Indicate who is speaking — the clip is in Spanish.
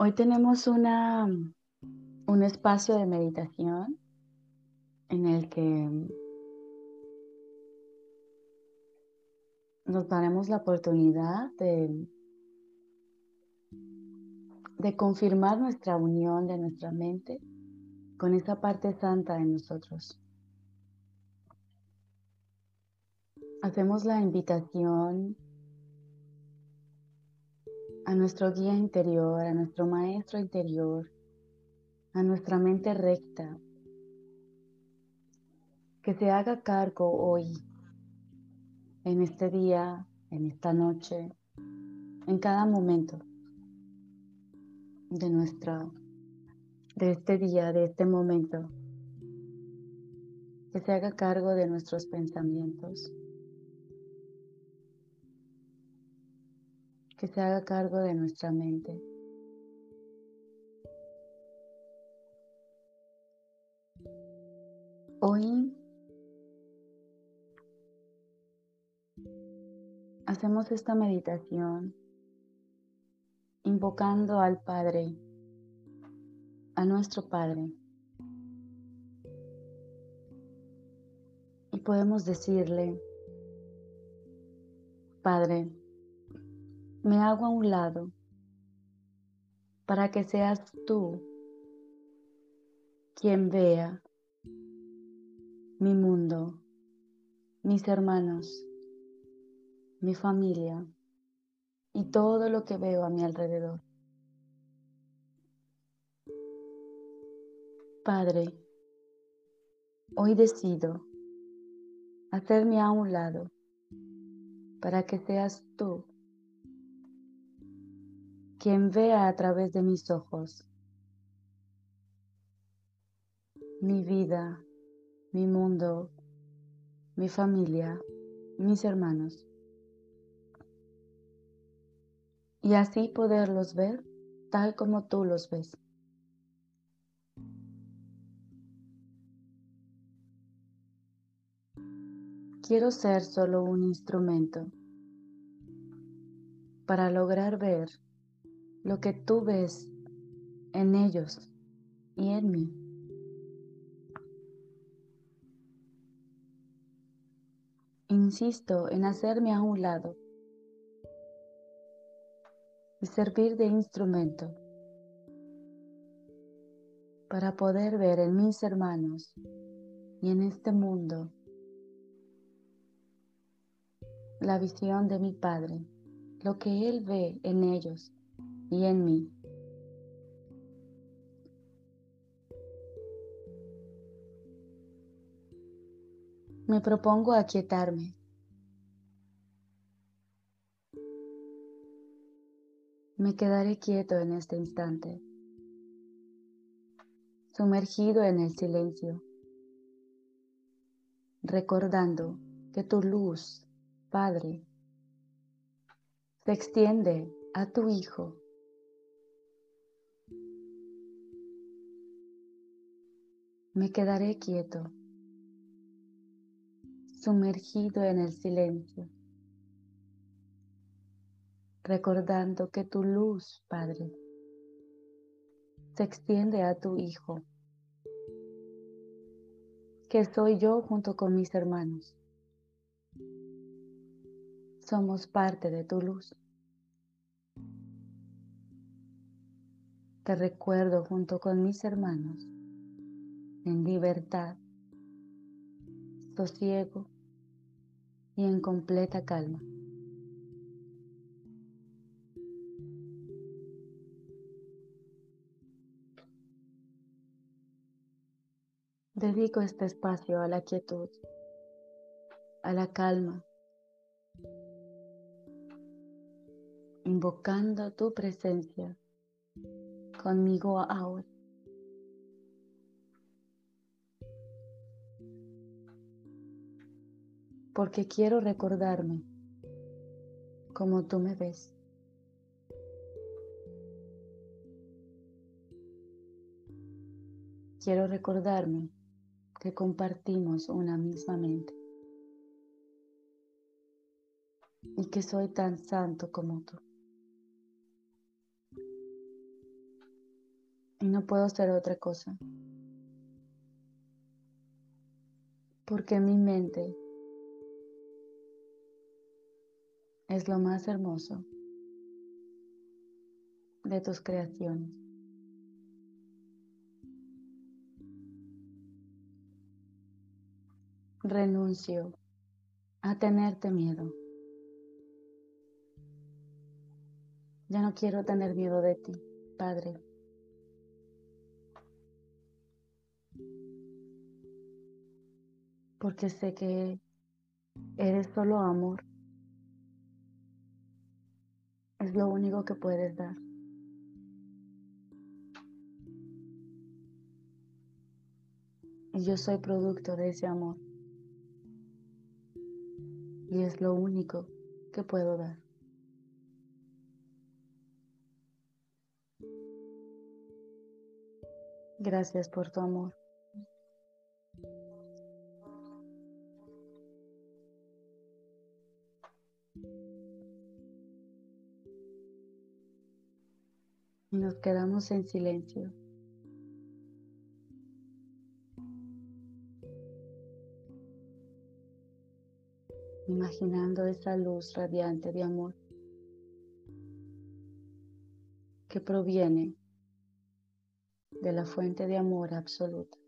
Speaker 1: Hoy tenemos una, un espacio de meditación en el que nos daremos la oportunidad de, de confirmar nuestra unión de nuestra mente con esa parte santa de nosotros. Hacemos la invitación a nuestro guía interior, a nuestro maestro interior, a nuestra mente recta, que se haga cargo hoy, en este día, en esta noche, en cada momento de nuestra, de este día, de este momento, que se haga cargo de nuestros pensamientos, que se haga cargo de nuestra mente. Hoy hacemos esta meditación invocando al Padre, a nuestro Padre. Y podemos decirle, Padre, me hago a un lado para que seas tú quien vea mi mundo, mis hermanos, mi familia y todo lo que veo a mi alrededor. Padre, hoy decido hacerme a un lado para que seas tú quien vea a través de mis ojos mi vida, mi mundo, mi familia, mis hermanos. Y así poderlos ver tal como tú los ves. Quiero ser solo un instrumento para lograr ver lo que tú ves en ellos y en mí. Insisto en hacerme a un lado y servir de instrumento para poder ver en mis hermanos y en este mundo la visión de mi Padre, lo que Él ve en ellos y en mí. Me propongo aquietarme. Me quedaré quieto en este instante, sumergido en el silencio, recordando que tu luz, Padre, se extiende a tu Hijo me quedaré quieto, sumergido en el silencio, recordando que tu luz, Padre, se extiende a tu Hijo, que soy yo junto con mis hermanos. Somos parte de tu luz. Te recuerdo junto con mis hermanos en libertad, sosiego y en completa calma. Dedico este espacio a la quietud, a la calma, invocando tu presencia conmigo ahora. Porque quiero recordarme como tú me ves. Quiero recordarme que compartimos una misma mente y que soy tan santo como tú. Y no puedo ser otra cosa. Porque mi mente es lo más hermoso de tus creaciones. Renuncio a tenerte miedo. Ya no quiero tener miedo de ti, Padre. Porque sé que eres solo amor. Es lo único que puedes dar. Y yo soy producto de ese amor. Y es lo único que puedo dar. Gracias por tu amor. Nos quedamos en silencio. Imaginando esa luz radiante de amor que proviene de la fuente de amor absoluta.